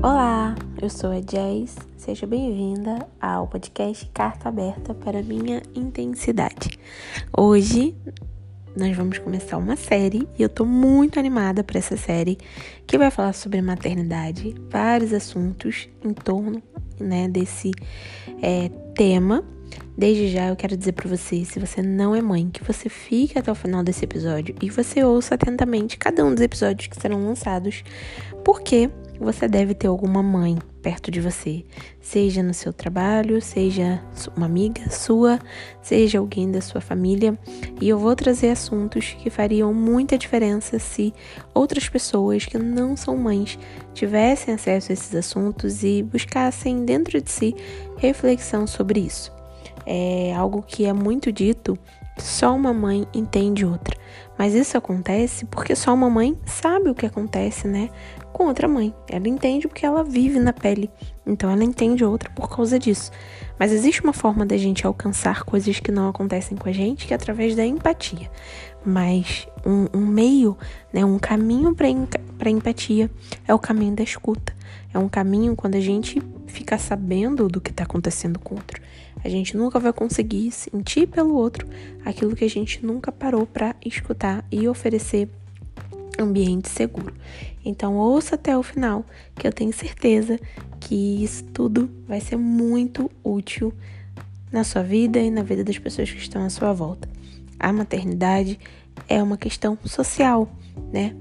Olá, eu sou a Jazz. Seja bem-vinda ao podcast Carta Aberta para Minha Intensidade. Hoje nós vamos começar uma série e eu tô muito animada para essa série que vai falar sobre maternidade, vários assuntos em torno né, desse é, tema. Desde já eu quero dizer para você, se você não é mãe, que você fique até o final desse episódio e você ouça atentamente cada um dos episódios que serão lançados, porque você deve ter alguma mãe perto de você, seja no seu trabalho, seja uma amiga sua, seja alguém da sua família, e eu vou trazer assuntos que fariam muita diferença se outras pessoas que não são mães tivessem acesso a esses assuntos e buscassem dentro de si reflexão sobre isso. É algo que é muito dito, só uma mãe entende outra. Mas isso acontece porque só uma mãe sabe o que acontece, né? com outra mãe. Ela entende porque ela vive na pele, então ela entende outra por causa disso. Mas existe uma forma da gente alcançar coisas que não acontecem com a gente, que é através da empatia. Mas um, um meio, né, um caminho para empatia é o caminho da escuta. É um caminho quando a gente fica sabendo do que está acontecendo com o outro. A gente nunca vai conseguir sentir pelo outro aquilo que a gente nunca parou para escutar e oferecer ambiente seguro. Então ouça até o final, que eu tenho certeza que isso tudo vai ser muito útil na sua vida e na vida das pessoas que estão à sua volta. A maternidade é uma questão social, né?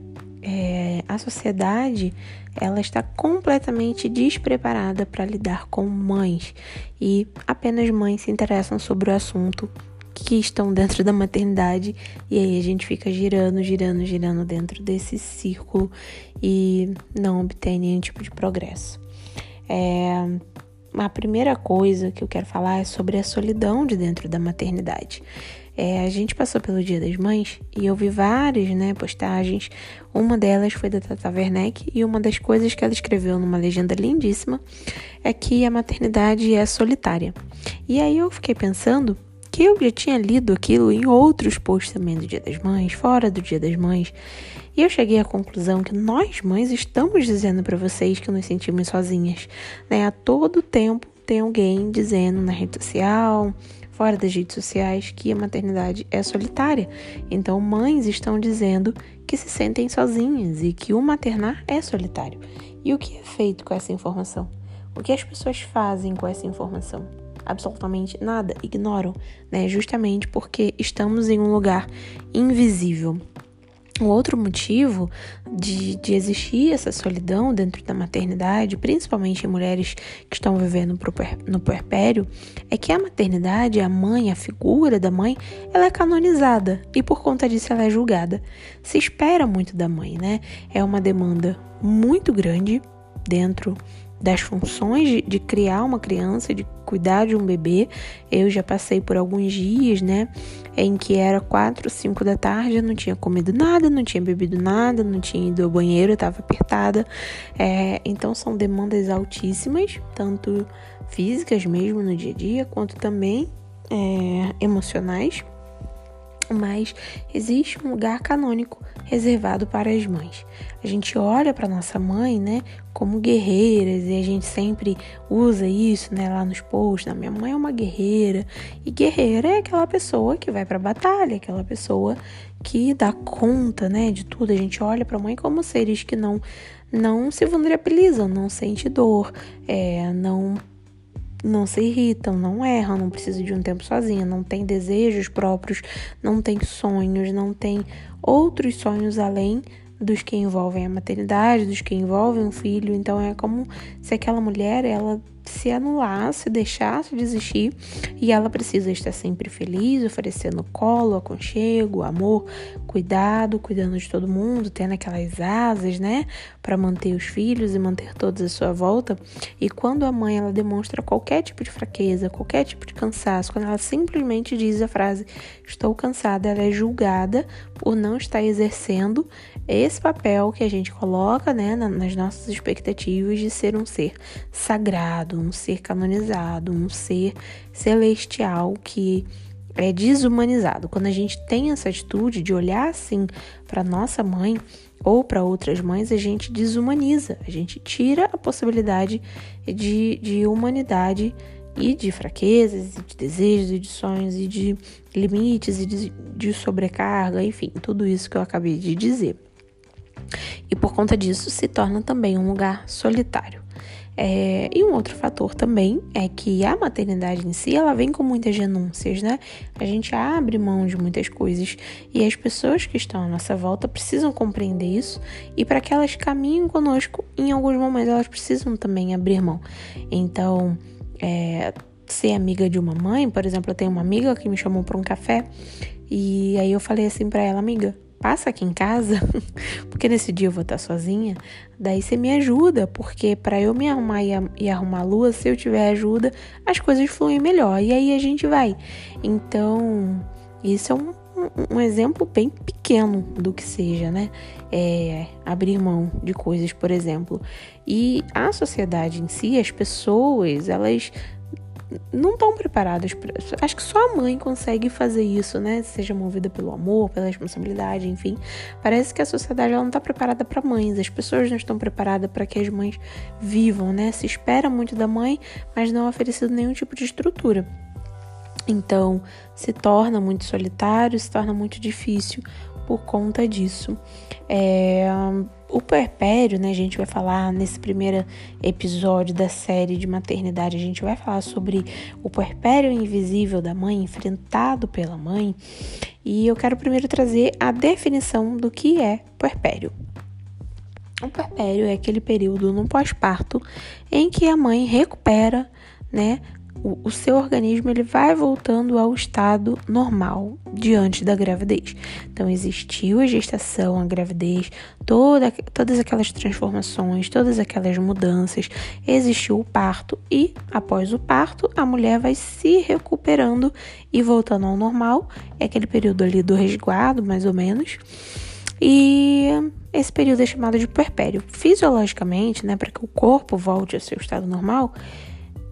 É, a sociedade ela está completamente despreparada para lidar com mães e apenas mães se interessam sobre o assunto que estão dentro da maternidade e aí a gente fica girando, girando, girando dentro desse círculo e não obtém nenhum tipo de progresso. É, a primeira coisa que eu quero falar é sobre a solidão de dentro da maternidade. É, a gente passou pelo Dia das Mães e eu vi várias né, postagens. Uma delas foi da Tata Werneck e uma das coisas que ela escreveu numa legenda lindíssima é que a maternidade é solitária. E aí eu fiquei pensando que eu já tinha lido aquilo em outros posts também do Dia das Mães, fora do Dia das Mães, e eu cheguei à conclusão que nós, mães, estamos dizendo para vocês que nos sentimos sozinhas, né? A todo tempo tem alguém dizendo na rede social, fora das redes sociais, que a maternidade é solitária. Então, mães estão dizendo que se sentem sozinhas e que o maternar é solitário. E o que é feito com essa informação? O que as pessoas fazem com essa informação? absolutamente nada, ignoram, né? Justamente porque estamos em um lugar invisível. O outro motivo de, de existir essa solidão dentro da maternidade, principalmente em mulheres que estão vivendo no puerpério, é que a maternidade, a mãe, a figura da mãe, ela é canonizada e por conta disso ela é julgada. Se espera muito da mãe, né? É uma demanda muito grande dentro das funções de, de, criar uma criança, de cuidar de um bebê. Eu já passei por alguns dias, né, em que era quatro, cinco da tarde, eu não tinha comido nada, não tinha bebido nada, não tinha ido ao banheiro, estava apertada. É, então são demandas altíssimas, tanto físicas mesmo no dia a dia, quanto também é, emocionais mas existe um lugar canônico reservado para as mães. A gente olha para nossa mãe, né, como guerreiras e a gente sempre usa isso, né, lá nos posts. Minha mãe é uma guerreira e guerreira é aquela pessoa que vai para a batalha, aquela pessoa que dá conta, né, de tudo. A gente olha para a mãe como seres que não não se vulnerabilizam, não sente dor, é, não não se irritam, não erram, não precisam de um tempo sozinha, não tem desejos próprios, não tem sonhos, não tem outros sonhos além dos que envolvem a maternidade, dos que envolvem um filho. Então é como se aquela mulher ela se anulasse, deixasse de existir e ela precisa estar sempre feliz, oferecendo colo, aconchego, amor, cuidado, cuidando de todo mundo, tendo aquelas asas, né, para manter os filhos e manter todos à sua volta. E quando a mãe ela demonstra qualquer tipo de fraqueza, qualquer tipo de cansaço, quando ela simplesmente diz a frase estou cansada, ela é julgada por não estar exercendo esse papel que a gente coloca, né, nas nossas expectativas de ser um ser sagrado, um ser canonizado, um ser celestial que é desumanizado. Quando a gente tem essa atitude de olhar assim para nossa mãe ou para outras mães, a gente desumaniza, a gente tira a possibilidade de, de humanidade e de fraquezas, e de desejos, e de sonhos, e de limites, e de, de sobrecarga, enfim, tudo isso que eu acabei de dizer. E por conta disso se torna também um lugar solitário. É, e um outro fator também é que a maternidade em si, ela vem com muitas renúncias, né? A gente abre mão de muitas coisas e as pessoas que estão à nossa volta precisam compreender isso e para que elas caminhem conosco, em alguns momentos elas precisam também abrir mão. Então, é, ser amiga de uma mãe, por exemplo, eu tenho uma amiga que me chamou para um café e aí eu falei assim para ela, amiga, passa aqui em casa, porque nesse dia eu vou estar sozinha, daí você me ajuda, porque para eu me arrumar e, e, arrumar a lua, se eu tiver ajuda, as coisas fluem melhor, e aí a gente vai. Então, isso é um, um exemplo bem pequeno do que seja, né? É, abrir mão de coisas, por exemplo. E a sociedade em si, as pessoas, elas não estão preparadas. Pra... Acho que só a mãe consegue fazer isso, né? Seja movida pelo amor, pela responsabilidade, enfim. Parece que a sociedade ela não está preparada para mães. As pessoas não estão preparadas para que as mães vivam, né? Se espera muito da mãe, mas não é oferecido nenhum tipo de estrutura. Então, se torna muito solitário, se torna muito difícil por conta disso. É, o puerpério, né, a gente vai falar nesse primeiro episódio da série de maternidade, a gente vai falar sobre o puerpério invisível da mãe, enfrentado pela mãe. E eu quero primeiro trazer a definição do que é puerpério. O puerpério é aquele período no pós-parto em que a mãe recupera, né, o, o seu organismo ele vai voltando ao estado normal diante da gravidez. Então, existiu a gestação, a gravidez, toda, todas aquelas transformações, todas aquelas mudanças, existiu o parto e, após o parto, a mulher vai se recuperando e voltando ao normal. É aquele período ali do resguardo, mais ou menos. E esse período é chamado de puerpério. Fisiologicamente, né, para que o corpo volte ao seu estado normal,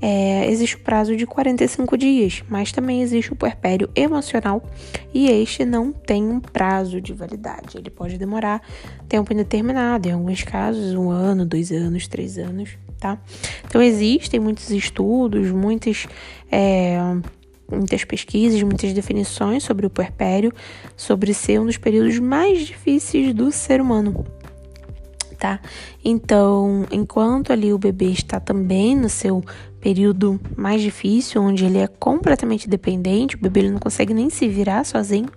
é, existe o prazo de 45 dias, mas também existe o puerpério emocional e este não tem um prazo de validade. Ele pode demorar tempo indeterminado, em alguns casos, um ano, dois anos, três anos, tá? Então existem muitos estudos, muitas. É, muitas pesquisas, muitas definições sobre o puerpério, sobre ser um dos períodos mais difíceis do ser humano tá? Então, enquanto ali o bebê está também no seu período mais difícil, onde ele é completamente dependente, o bebê não consegue nem se virar sozinho,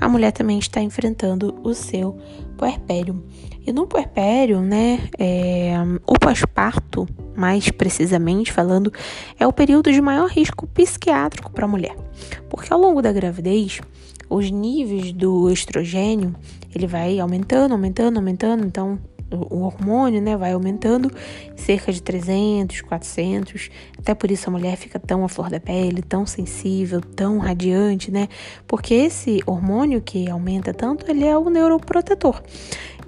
a mulher também está enfrentando o seu puerpério. E no puerpério, né, é, o pós-parto, mais precisamente falando, é o período de maior risco psiquiátrico para a mulher, porque ao longo da gravidez, os níveis do estrogênio ele vai aumentando, aumentando, aumentando, então o hormônio, né, vai aumentando cerca de 300, 400. Até por isso a mulher fica tão à flor da pele, tão sensível, tão radiante, né? Porque esse hormônio que aumenta tanto, ele é o neuroprotetor.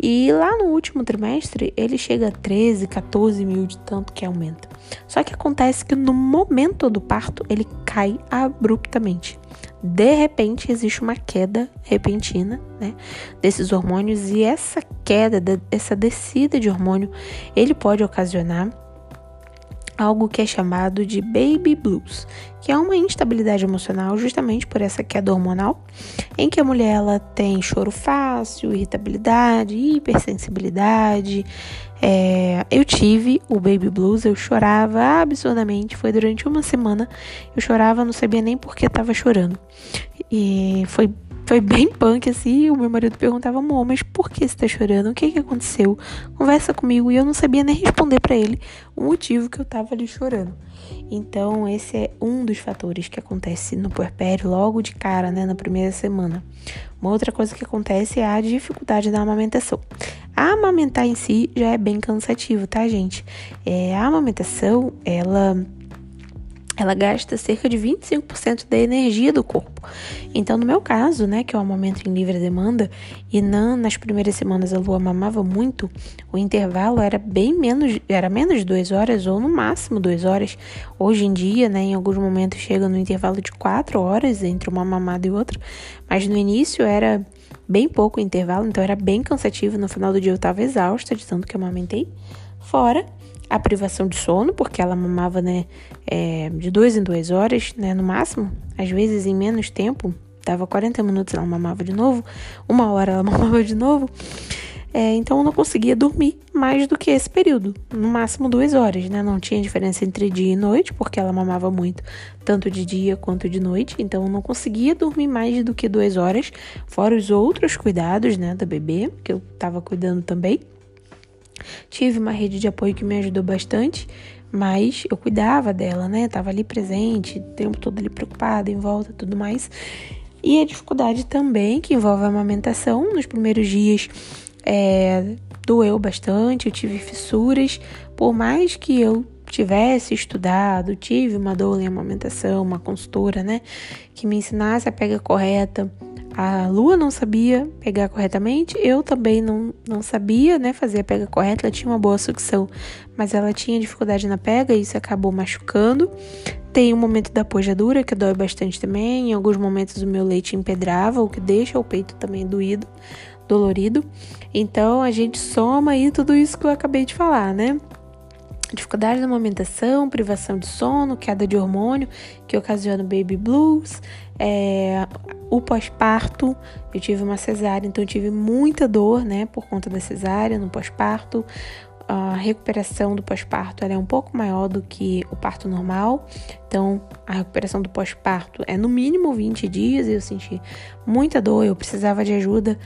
E lá no último trimestre, ele chega a 13, 14 mil de tanto que aumenta. Só que acontece que no momento do parto, ele cai abruptamente de repente existe uma queda repentina né, desses hormônios e essa queda, essa descida de hormônio, ele pode ocasionar algo que é chamado de baby blues, que é uma instabilidade emocional justamente por essa queda hormonal, em que a mulher ela tem choro fácil, irritabilidade, hipersensibilidade. É, eu tive o baby blues, eu chorava absurdamente, foi durante uma semana, eu chorava, não sabia nem por que estava chorando. E foi foi bem punk assim. O meu marido perguntava, amor, mas por que você tá chorando? O que que aconteceu? Conversa comigo. E eu não sabia nem responder para ele o motivo que eu tava ali chorando. Então, esse é um dos fatores que acontece no puerpério logo de cara, né, na primeira semana. Uma outra coisa que acontece é a dificuldade da amamentação. A amamentar em si já é bem cansativo, tá, gente? É, a amamentação, ela ela gasta cerca de 25% da energia do corpo. Então, no meu caso, né, que é o momento em livre demanda, e não, nas primeiras semanas a lua mamava muito, o intervalo era bem menos, era menos de duas horas ou no máximo duas horas. Hoje em dia, né, em alguns momentos chega no intervalo de quatro horas entre uma mamada e outra, mas no início era bem pouco o intervalo, então era bem cansativo. No final do dia eu estava exausta de tanto que eu amamentei. Fora a privação de sono, porque ela mamava, né, é, de duas em duas horas, né, no máximo, às vezes em menos tempo, dava 40 minutos ela mamava de novo, uma hora ela mamava de novo, é, então eu não conseguia dormir mais do que esse período, no máximo duas horas, né, não tinha diferença entre dia e noite, porque ela mamava muito, tanto de dia quanto de noite, então eu não conseguia dormir mais do que duas horas, fora os outros cuidados, né, da bebê, que eu tava cuidando também. Tive uma rede de apoio que me ajudou bastante, mas eu cuidava dela, né? Tava ali presente, o tempo todo ali preocupada, em volta, tudo mais. E a dificuldade também que envolve a amamentação. Nos primeiros dias é, doeu bastante, eu tive fissuras. Por mais que eu tivesse estudado, tive uma dor em amamentação, uma consultora, né? Que me ensinasse a pega correta a Lua não sabia pegar corretamente, eu também não, não sabia, né, fazer a pega correta, ela tinha uma boa sucção, mas ela tinha dificuldade na pega e isso acabou machucando. Tem o momento da pojadura, que dói bastante também, em alguns momentos o meu leite empedrava, o que deixa o peito também doído, dolorido. Então a gente soma aí tudo isso que eu acabei de falar, né? dificuldade na amamentação, privação de sono, queda de hormônio que ocasiona baby blues, é, o pós-parto, eu tive uma cesárea, então eu tive muita dor, né, por conta da cesárea no pós-parto. A recuperação do pós-parto é um pouco maior do que o parto normal, então a recuperação do pós-parto é no mínimo 20 dias eu senti muita dor, eu precisava de ajuda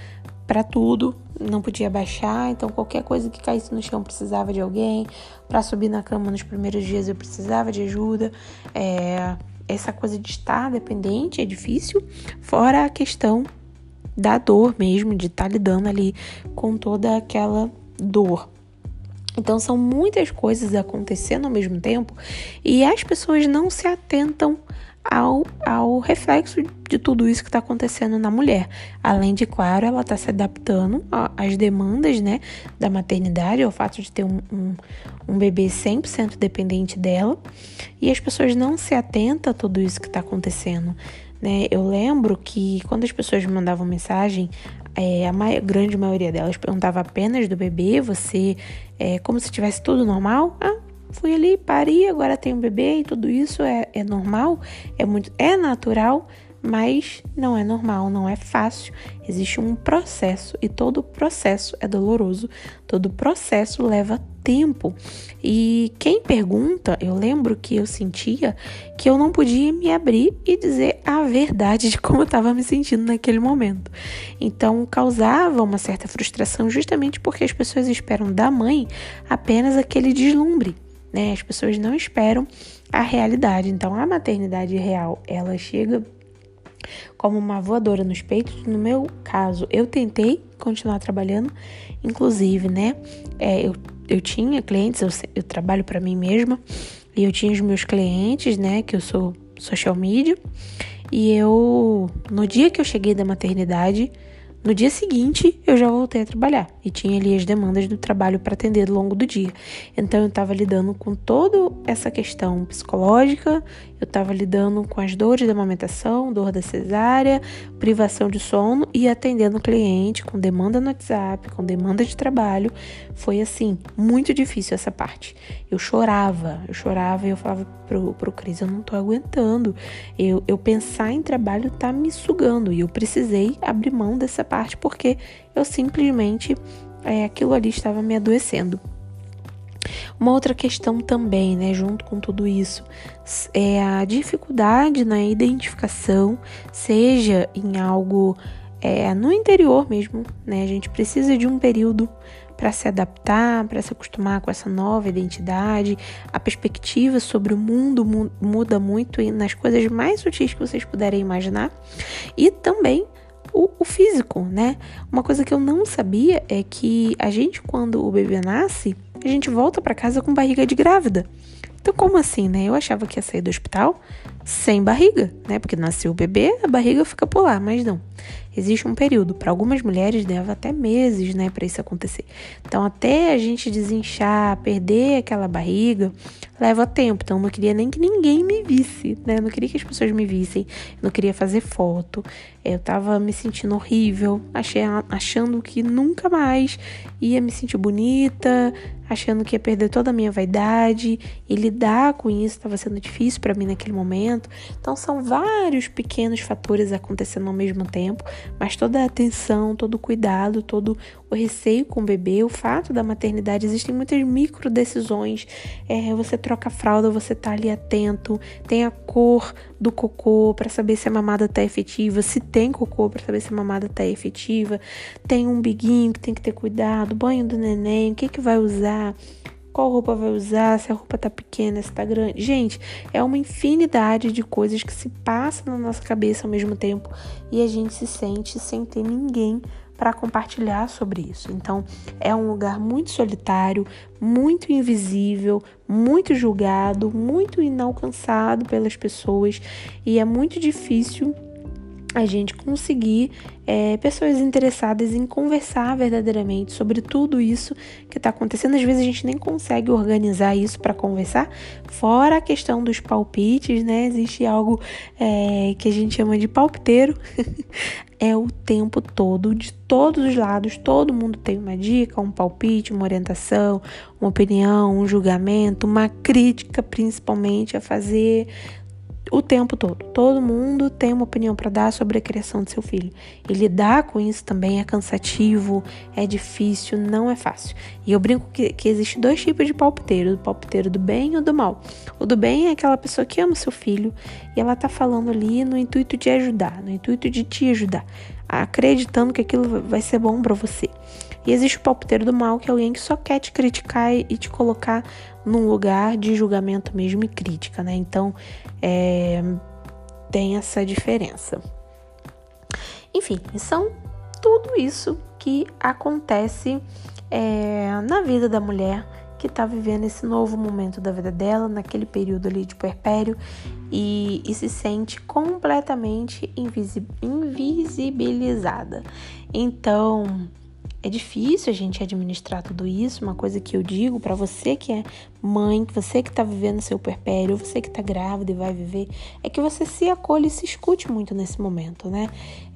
para tudo, não podia baixar, então qualquer coisa que caísse no chão precisava de alguém. Para subir na cama nos primeiros dias eu precisava de ajuda. É, essa coisa de estar dependente é difícil, fora a questão da dor mesmo, de estar lidando ali com toda aquela dor. Então são muitas coisas acontecendo ao mesmo tempo e as pessoas não se atentam ao, ao reflexo de tudo isso que está acontecendo na mulher. Além de, claro, ela está se adaptando às demandas né, da maternidade, ao fato de ter um, um, um bebê 100% dependente dela, e as pessoas não se atentam a tudo isso que está acontecendo. Né? Eu lembro que quando as pessoas me mandavam mensagem, é, a maior, grande maioria delas perguntava apenas do bebê, você, é, como se tivesse tudo normal. Ah, fui ali, pari, agora tenho um bebê e tudo isso é, é normal, é muito, é natural, mas não é normal, não é fácil. Existe um processo e todo processo é doloroso, todo processo leva tempo. E quem pergunta, eu lembro que eu sentia que eu não podia me abrir e dizer a verdade de como eu estava me sentindo naquele momento. Então causava uma certa frustração justamente porque as pessoas esperam da mãe apenas aquele deslumbre né? As pessoas não esperam a realidade. Então, a maternidade real, ela chega como uma voadora nos peitos. No meu caso, eu tentei continuar trabalhando, inclusive, né? É, eu, eu tinha clientes, eu, eu trabalho para mim mesma, e eu tinha os meus clientes, né? Que eu sou social media, e eu, no dia que eu cheguei da maternidade, no dia seguinte, eu já voltei a trabalhar e tinha ali as demandas do trabalho para atender ao longo do dia. Então, eu estava lidando com toda essa questão psicológica, eu estava lidando com as dores da amamentação, dor da cesárea, privação de sono e atendendo o cliente com demanda no WhatsApp, com demanda de trabalho. Foi assim, muito difícil essa parte. Eu chorava, eu chorava e eu falava pro, pro Cris, eu não tô aguentando. Eu, eu pensar em trabalho tá me sugando e eu precisei abrir mão dessa parte porque eu simplesmente é, aquilo ali estava me adoecendo. Uma outra questão também, né, junto com tudo isso, é a dificuldade na identificação, seja em algo é, no interior mesmo, né? A gente precisa de um período para se adaptar, para se acostumar com essa nova identidade. A perspectiva sobre o mundo muda muito nas coisas mais sutis que vocês puderem imaginar. E também o, o, físico, né? Uma coisa que eu não sabia é que a gente, quando o bebê nasce, a gente volta para casa com barriga de grávida. Então, como assim, né? Eu achava que ia sair do hospital sem barriga, né? Porque nasceu o bebê, a barriga fica por lá, mas não. Existe um período, para algumas mulheres leva até meses, né, para isso acontecer. Então, até a gente desinchar, perder aquela barriga, leva tempo. Então, eu não queria nem que ninguém me visse, né? Eu não queria que as pessoas me vissem, eu não queria fazer foto. Eu tava me sentindo horrível, achei, achando que nunca mais ia me sentir bonita, achando que ia perder toda a minha vaidade e lidar com isso estava sendo difícil para mim naquele momento. Então são vários pequenos fatores acontecendo ao mesmo tempo, mas toda a atenção, todo o cuidado, todo receio com o bebê, o fato da maternidade, existem muitas micro decisões. É, você troca a fralda, você tá ali atento, tem a cor do cocô para saber se a mamada tá efetiva, se tem cocô para saber se a mamada tá efetiva, tem um biguinho que tem que ter cuidado, banho do neném, o que que vai usar, qual roupa vai usar, se a roupa tá pequena, se tá grande. Gente, é uma infinidade de coisas que se passam na nossa cabeça ao mesmo tempo e a gente se sente sem ter ninguém para compartilhar sobre isso. Então, é um lugar muito solitário, muito invisível, muito julgado, muito inalcançado pelas pessoas e é muito difícil a gente conseguir é, pessoas interessadas em conversar verdadeiramente sobre tudo isso que está acontecendo. Às vezes a gente nem consegue organizar isso para conversar, fora a questão dos palpites, né? Existe algo é, que a gente chama de palpiteiro, é o tempo todo, de todos os lados, todo mundo tem uma dica, um palpite, uma orientação, uma opinião, um julgamento, uma crítica principalmente a fazer o tempo todo. Todo mundo tem uma opinião para dar sobre a criação do seu filho. E lidar com isso também é cansativo, é difícil, não é fácil. E eu brinco que, que existe dois tipos de palpiteiro: o palpiteiro do bem e o do mal. O do bem é aquela pessoa que ama seu filho e ela tá falando ali no intuito de ajudar, no intuito de te ajudar, acreditando que aquilo vai ser bom para você. E existe o palpiteiro do mal, que é alguém que só quer te criticar e te colocar num lugar de julgamento mesmo e crítica, né? Então, é, tem essa diferença. Enfim, são tudo isso que acontece é, na vida da mulher que está vivendo esse novo momento da vida dela, naquele período ali de puerpério, e, e se sente completamente invisibilizada. Então, é difícil a gente administrar tudo isso. Uma coisa que eu digo para você que é mãe, você que tá vivendo seu perpério, você que tá grávida e vai viver, é que você se acolhe e se escute muito nesse momento, né?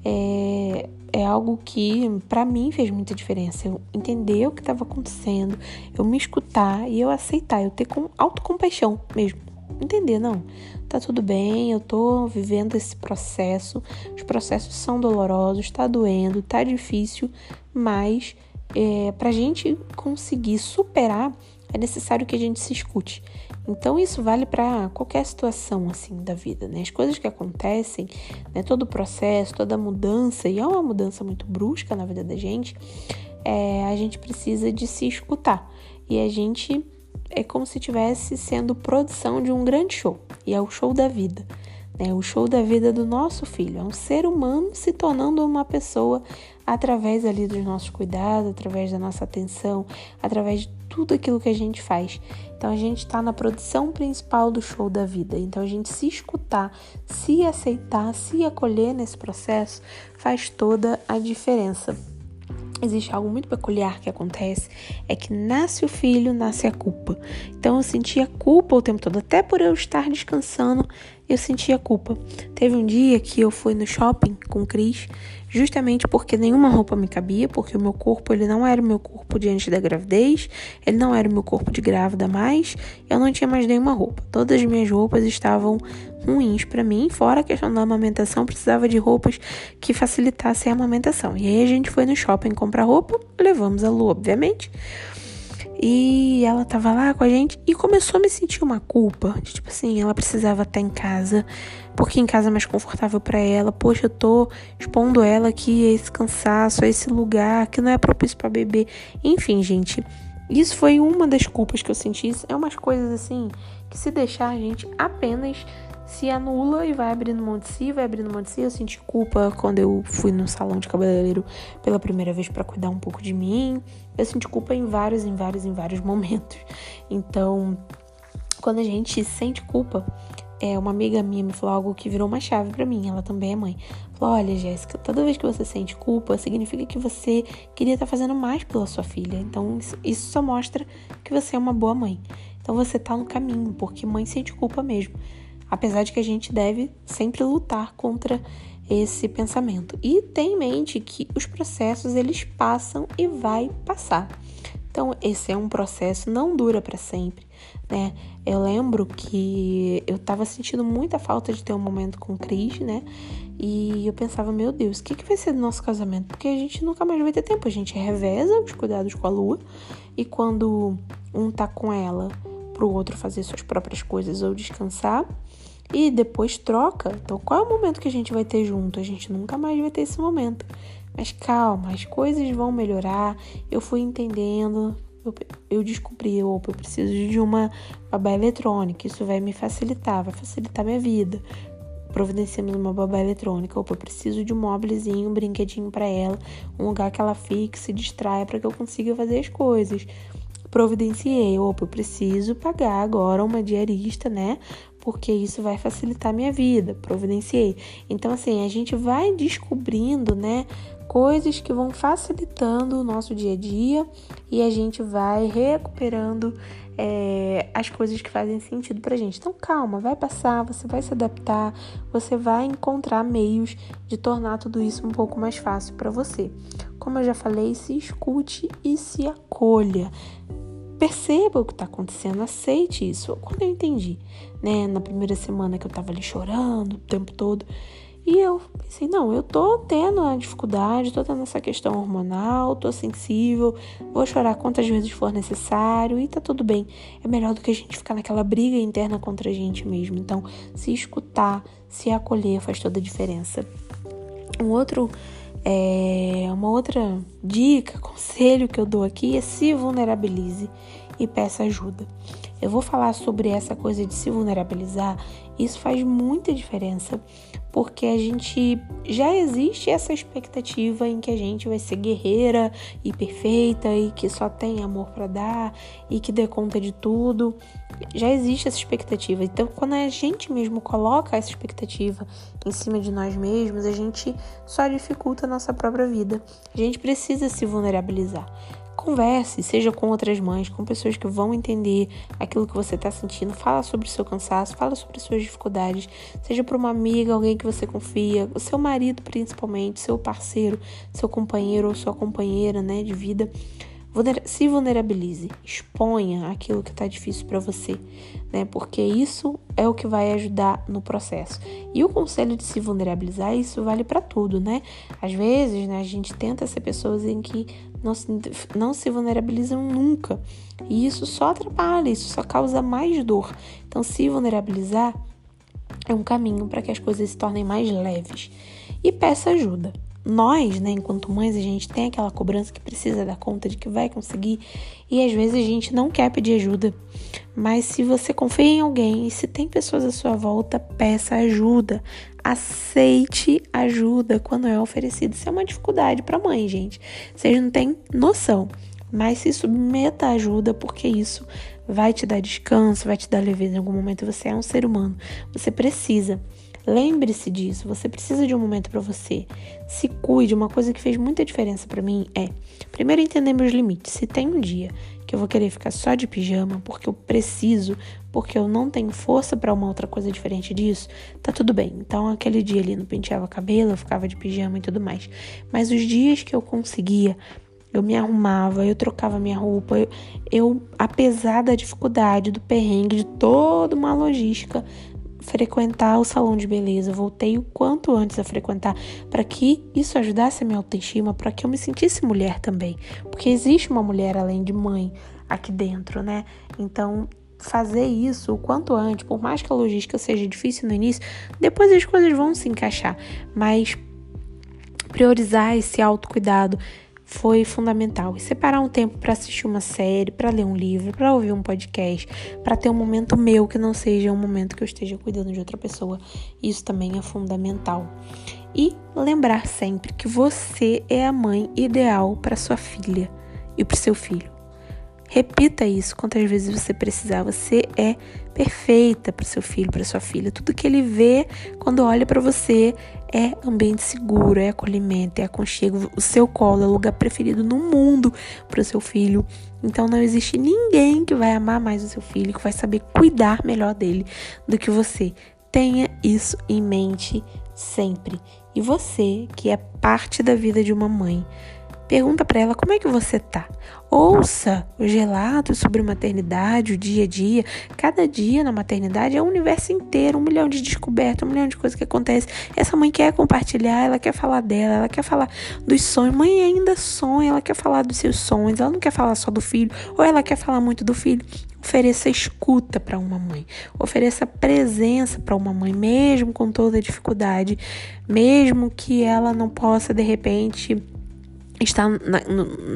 É, é algo que para mim fez muita diferença. Eu entender o que estava acontecendo, eu me escutar e eu aceitar, eu ter com autocompaixão mesmo. Entender, não tá tudo bem, eu tô vivendo esse processo, os processos são dolorosos, tá doendo, tá difícil, mas é, pra gente conseguir superar, é necessário que a gente se escute. Então isso vale para qualquer situação assim da vida, né? As coisas que acontecem, né? Todo o processo, toda a mudança e é uma mudança muito brusca na vida da gente, é, a gente precisa de se escutar e a gente é como se estivesse sendo produção de um grande show, e é o show da vida. Né? O show da vida do nosso filho. É um ser humano se tornando uma pessoa através ali dos nossos cuidados, através da nossa atenção, através de tudo aquilo que a gente faz. Então a gente está na produção principal do show da vida. Então a gente se escutar, se aceitar, se acolher nesse processo faz toda a diferença existe algo muito peculiar que acontece, é que nasce o filho, nasce a culpa. Então eu sentia culpa o tempo todo, até por eu estar descansando, eu sentia culpa. Teve um dia que eu fui no shopping com o Cris, justamente porque nenhuma roupa me cabia, porque o meu corpo ele não era o meu corpo diante da gravidez, ele não era o meu corpo de grávida mais, eu não tinha mais nenhuma roupa. Todas as minhas roupas estavam ruins para mim, fora a questão da amamentação, precisava de roupas que facilitassem a amamentação. E aí a gente foi no shopping comprar roupa, levamos a Lu, obviamente. E ela tava lá com a gente e começou a me sentir uma culpa. De, tipo assim, ela precisava estar em casa, porque em casa é mais confortável para ela. Poxa, eu tô expondo ela aqui a esse cansaço, a esse lugar que não é propício para beber. Enfim, gente, isso foi uma das culpas que eu senti. É umas coisas assim que se deixar a gente apenas se anula e vai abrindo mão de si, vai abrindo mão de si. Eu senti culpa quando eu fui no salão de cabeleireiro pela primeira vez para cuidar um pouco de mim. Eu senti culpa em vários, em vários, em vários momentos. Então, quando a gente sente culpa, é, uma amiga minha me falou algo que virou uma chave para mim, ela também é mãe. Falou: Olha, Jéssica, toda vez que você sente culpa, significa que você queria estar tá fazendo mais pela sua filha. Então, isso só mostra que você é uma boa mãe. Então, você tá no caminho, porque mãe sente culpa mesmo. Apesar de que a gente deve sempre lutar contra esse pensamento. E tem em mente que os processos eles passam e vai passar. Então, esse é um processo, não dura para sempre, né? Eu lembro que eu tava sentindo muita falta de ter um momento com o Cris, né? E eu pensava, meu Deus, o que, que vai ser do nosso casamento? Porque a gente nunca mais vai ter tempo, a gente reveza os cuidados com a lua, e quando um tá com ela, pro outro fazer suas próprias coisas ou descansar, e depois troca. Então, qual é o momento que a gente vai ter junto? A gente nunca mais vai ter esse momento. Mas calma, as coisas vão melhorar. Eu fui entendendo, eu, eu descobri, opa, eu preciso de uma babá eletrônica. Isso vai me facilitar, vai facilitar minha vida. Providenciamos uma babá eletrônica. Opa, eu preciso de um móvelzinho, um brinquedinho para ela, um lugar que ela fique, se distraia para que eu consiga fazer as coisas. Providenciei, opa, eu preciso pagar agora uma diarista, né? Porque isso vai facilitar minha vida. Providenciei. Então, assim, a gente vai descobrindo, né, coisas que vão facilitando o nosso dia a dia e a gente vai recuperando é, as coisas que fazem sentido pra gente. Então, calma, vai passar, você vai se adaptar, você vai encontrar meios de tornar tudo isso um pouco mais fácil para você. Como eu já falei, se escute e se acolha perceba o que está acontecendo, aceite isso. Quando eu entendi, né, na primeira semana que eu estava ali chorando o tempo todo, e eu pensei, não, eu tô tendo a dificuldade, tô tendo essa questão hormonal, tô sensível, vou chorar quantas vezes for necessário e tá tudo bem. É melhor do que a gente ficar naquela briga interna contra a gente mesmo. Então, se escutar, se acolher faz toda a diferença. Um outro é, uma outra dica, conselho que eu dou aqui é se vulnerabilize e peça ajuda. Eu vou falar sobre essa coisa de se vulnerabilizar. Isso faz muita diferença, porque a gente já existe essa expectativa em que a gente vai ser guerreira e perfeita e que só tem amor para dar e que dê conta de tudo. Já existe essa expectativa. Então, quando a gente mesmo coloca essa expectativa em cima de nós mesmos, a gente só dificulta a nossa própria vida. A gente precisa se vulnerabilizar. Converse, seja com outras mães, com pessoas que vão entender aquilo que você está sentindo. Fala sobre o seu cansaço, fala sobre suas dificuldades. Seja para uma amiga, alguém que você confia, o seu marido principalmente, seu parceiro, seu companheiro ou sua companheira, né, de vida se vulnerabilize, exponha aquilo que está difícil para você, né? Porque isso é o que vai ajudar no processo. E o conselho de se vulnerabilizar, isso vale para tudo, né? Às vezes, né, a gente tenta ser pessoas em que não se, não se vulnerabilizam nunca. E isso só atrapalha, isso só causa mais dor. Então, se vulnerabilizar é um caminho para que as coisas se tornem mais leves. E peça ajuda nós, né, enquanto mães, a gente tem aquela cobrança que precisa dar conta de que vai conseguir e às vezes a gente não quer pedir ajuda. Mas se você confia em alguém e se tem pessoas à sua volta, peça ajuda. Aceite ajuda quando é oferecido. Isso é uma dificuldade para mãe, gente. Vocês não têm noção. Mas se submeta à ajuda, porque isso vai te dar descanso, vai te dar leveza em algum momento. Você é um ser humano. Você precisa. Lembre-se disso, você precisa de um momento para você. Se cuide. Uma coisa que fez muita diferença para mim é, primeiro, entender meus limites. Se tem um dia que eu vou querer ficar só de pijama porque eu preciso, porque eu não tenho força para uma outra coisa diferente disso, tá tudo bem. Então, aquele dia ali não penteava cabelo, eu ficava de pijama e tudo mais. Mas os dias que eu conseguia eu me arrumava, eu trocava minha roupa, eu, eu, apesar da dificuldade, do perrengue, de toda uma logística, frequentar o salão de beleza, voltei o quanto antes a frequentar, para que isso ajudasse a minha autoestima, para que eu me sentisse mulher também, porque existe uma mulher além de mãe aqui dentro, né? Então, fazer isso o quanto antes, por mais que a logística seja difícil no início, depois as coisas vão se encaixar, mas priorizar esse autocuidado, foi fundamental. E separar um tempo para assistir uma série, para ler um livro, para ouvir um podcast, para ter um momento meu que não seja um momento que eu esteja cuidando de outra pessoa. Isso também é fundamental. E lembrar sempre que você é a mãe ideal para sua filha e para seu filho. Repita isso quantas vezes você precisar. Você é perfeita para seu filho, para sua filha. Tudo que ele vê quando olha para você é ambiente seguro, é acolhimento, é aconchego. O seu colo é o lugar preferido no mundo para o seu filho. Então não existe ninguém que vai amar mais o seu filho, que vai saber cuidar melhor dele do que você. Tenha isso em mente sempre. E você, que é parte da vida de uma mãe, Pergunta para ela como é que você tá. Ouça os relatos sobre maternidade, o dia a dia. Cada dia na maternidade é um universo inteiro, um milhão de descobertas, um milhão de coisas que acontecem. Essa mãe quer compartilhar, ela quer falar dela, ela quer falar dos sonhos. Mãe ainda sonha, ela quer falar dos seus sonhos, ela não quer falar só do filho, ou ela quer falar muito do filho. Ofereça escuta para uma mãe, ofereça presença para uma mãe, mesmo com toda a dificuldade, mesmo que ela não possa de repente estar na,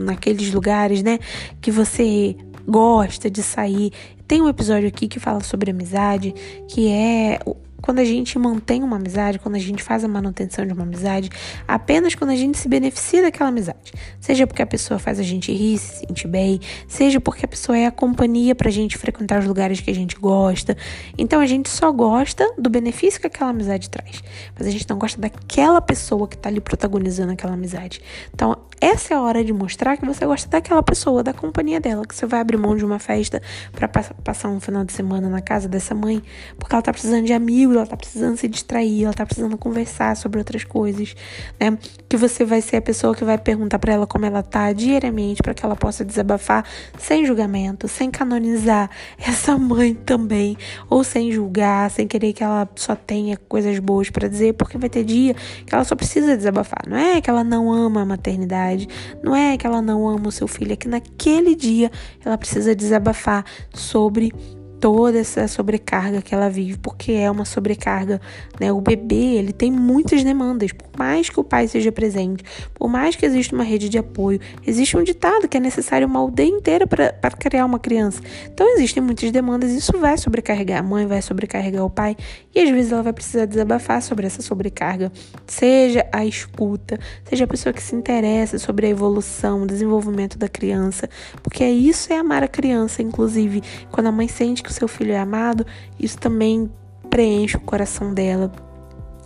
naqueles lugares, né, que você gosta de sair. Tem um episódio aqui que fala sobre amizade, que é quando a gente mantém uma amizade, quando a gente faz a manutenção de uma amizade, apenas quando a gente se beneficia daquela amizade. Seja porque a pessoa faz a gente rir, se sentir bem, seja porque a pessoa é a companhia pra gente frequentar os lugares que a gente gosta. Então a gente só gosta do benefício que aquela amizade traz, mas a gente não gosta daquela pessoa que tá ali protagonizando aquela amizade. Então essa é a hora de mostrar que você gosta daquela pessoa, da companhia dela, que você vai abrir mão de uma festa para passar um final de semana na casa dessa mãe, porque ela tá precisando de amigos ela tá precisando se distrair, ela tá precisando conversar sobre outras coisas, né? Que você vai ser a pessoa que vai perguntar para ela como ela tá diariamente para que ela possa desabafar sem julgamento, sem canonizar essa mãe também, ou sem julgar, sem querer que ela só tenha coisas boas para dizer, porque vai ter dia que ela só precisa desabafar. Não é que ela não ama a maternidade, não é que ela não ama o seu filho, é que naquele dia ela precisa desabafar sobre toda essa sobrecarga que ela vive, porque é uma sobrecarga, né? O bebê, ele tem muitas demandas, por mais que o pai seja presente, por mais que exista uma rede de apoio, existe um ditado que é necessário uma aldeia inteira para criar uma criança. Então existem muitas demandas, isso vai sobrecarregar a mãe, vai sobrecarregar o pai, e às vezes ela vai precisar desabafar sobre essa sobrecarga, seja a escuta, seja a pessoa que se interessa sobre a evolução, o desenvolvimento da criança, porque isso é amar a criança, inclusive, quando a mãe sente que seu filho é amado, isso também preenche o coração dela.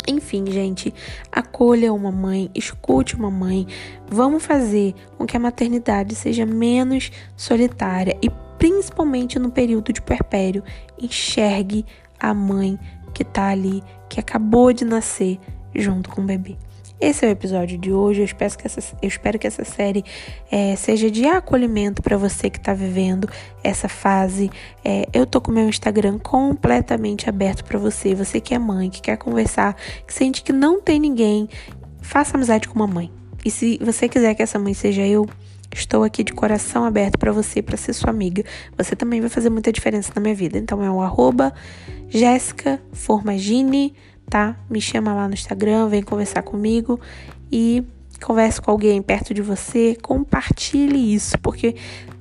Enfim, gente, acolha uma mãe, escute uma mãe. Vamos fazer com que a maternidade seja menos solitária e, principalmente no período de puerpério, enxergue a mãe que está ali, que acabou de nascer junto com o bebê. Esse é o episódio de hoje. Eu espero que essa, espero que essa série é, seja de acolhimento para você que está vivendo essa fase. É, eu tô com meu Instagram completamente aberto para você. Você que é mãe, que quer conversar, que sente que não tem ninguém, faça amizade com uma mãe. E se você quiser que essa mãe seja eu, Estou aqui de coração aberto para você, para ser sua amiga. Você também vai fazer muita diferença na minha vida. Então é o arroba Jéssica Formagini tá? Me chama lá no Instagram, vem conversar comigo e converse com alguém perto de você, compartilhe isso, porque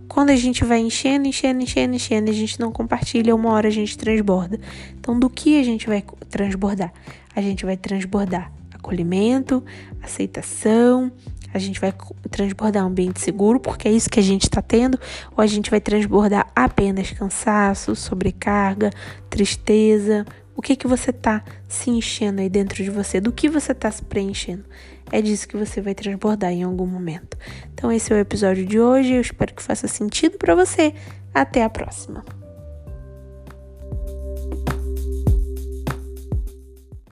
quando a gente vai enchendo, enchendo, enchendo, enchendo, a gente não compartilha, uma hora a gente transborda. Então, do que a gente vai transbordar? A gente vai transbordar acolhimento, aceitação, a gente vai transbordar um ambiente seguro, porque é isso que a gente está tendo, ou a gente vai transbordar apenas cansaço, sobrecarga, tristeza, o que que você tá se enchendo aí dentro de você? Do que você tá se preenchendo? É disso que você vai transbordar em algum momento. Então esse é o episódio de hoje. Eu espero que faça sentido para você. Até a próxima.